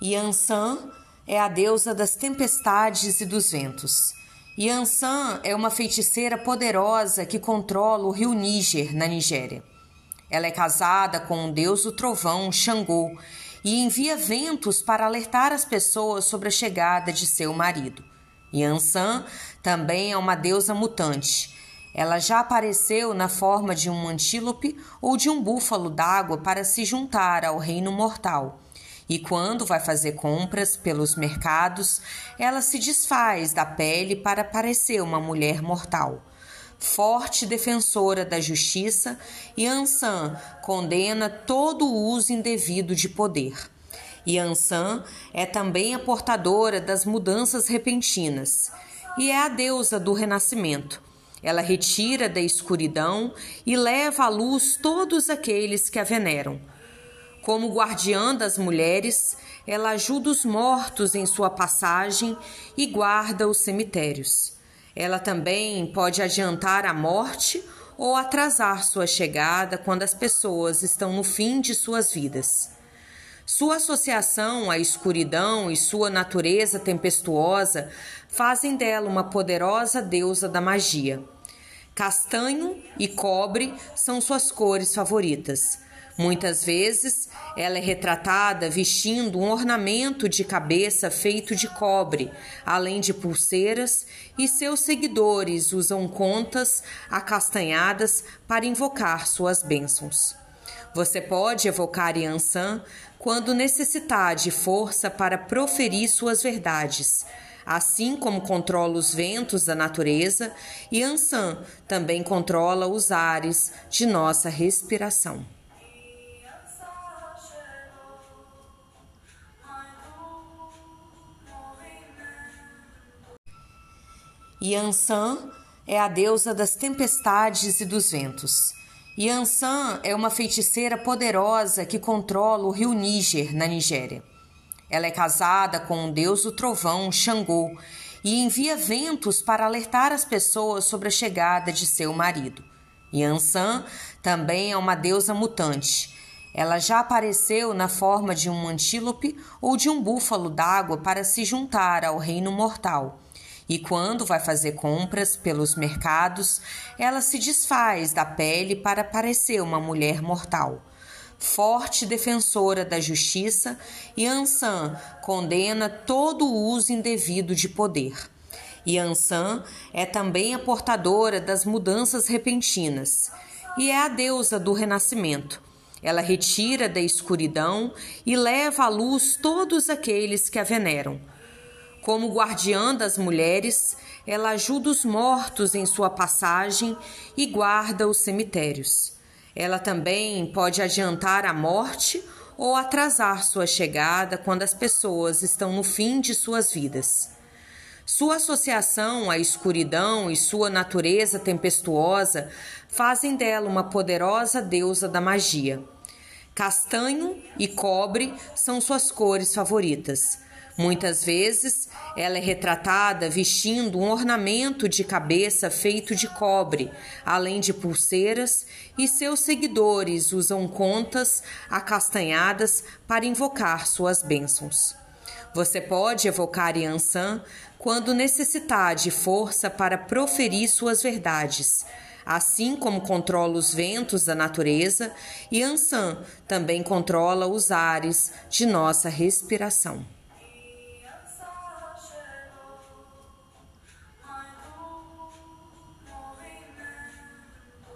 Yansan é a deusa das tempestades e dos ventos. Yansan é uma feiticeira poderosa que controla o rio Níger, na Nigéria. Ela é casada com um deus do trovão, Xangô, e envia ventos para alertar as pessoas sobre a chegada de seu marido. Yansan também é uma deusa mutante. Ela já apareceu na forma de um antílope ou de um búfalo d'água para se juntar ao reino mortal e quando vai fazer compras pelos mercados, ela se desfaz da pele para parecer uma mulher mortal. Forte defensora da justiça, Yansan condena todo o uso indevido de poder. Yansan é também a portadora das mudanças repentinas e é a deusa do renascimento. Ela retira da escuridão e leva à luz todos aqueles que a veneram. Como guardiã das mulheres, ela ajuda os mortos em sua passagem e guarda os cemitérios. Ela também pode adiantar a morte ou atrasar sua chegada quando as pessoas estão no fim de suas vidas. Sua associação à escuridão e sua natureza tempestuosa fazem dela uma poderosa deusa da magia. Castanho e cobre são suas cores favoritas. Muitas vezes ela é retratada vestindo um ornamento de cabeça feito de cobre, além de pulseiras, e seus seguidores usam contas acastanhadas para invocar suas bênçãos. Você pode evocar Yansan quando necessitar de força para proferir suas verdades. Assim como controla os ventos da natureza, Yansan também controla os ares de nossa respiração. Yansan é a deusa das tempestades e dos ventos. Yansan é uma feiticeira poderosa que controla o rio Níger, na Nigéria. Ela é casada com um deus do trovão, Xangô, e envia ventos para alertar as pessoas sobre a chegada de seu marido. Yansan também é uma deusa mutante. Ela já apareceu na forma de um antílope ou de um búfalo d'água para se juntar ao reino mortal e quando vai fazer compras pelos mercados, ela se desfaz da pele para parecer uma mulher mortal. Forte defensora da justiça, Yansan condena todo o uso indevido de poder. Yansan é também a portadora das mudanças repentinas e é a deusa do renascimento. Ela retira da escuridão e leva à luz todos aqueles que a veneram. Como guardiã das mulheres, ela ajuda os mortos em sua passagem e guarda os cemitérios. Ela também pode adiantar a morte ou atrasar sua chegada quando as pessoas estão no fim de suas vidas. Sua associação à escuridão e sua natureza tempestuosa fazem dela uma poderosa deusa da magia. Castanho e cobre são suas cores favoritas. Muitas vezes ela é retratada vestindo um ornamento de cabeça feito de cobre, além de pulseiras, e seus seguidores usam contas acastanhadas para invocar suas bênçãos. Você pode evocar Yansan quando necessitar de força para proferir suas verdades. Assim como controla os ventos da natureza, Yansan também controla os ares de nossa respiração.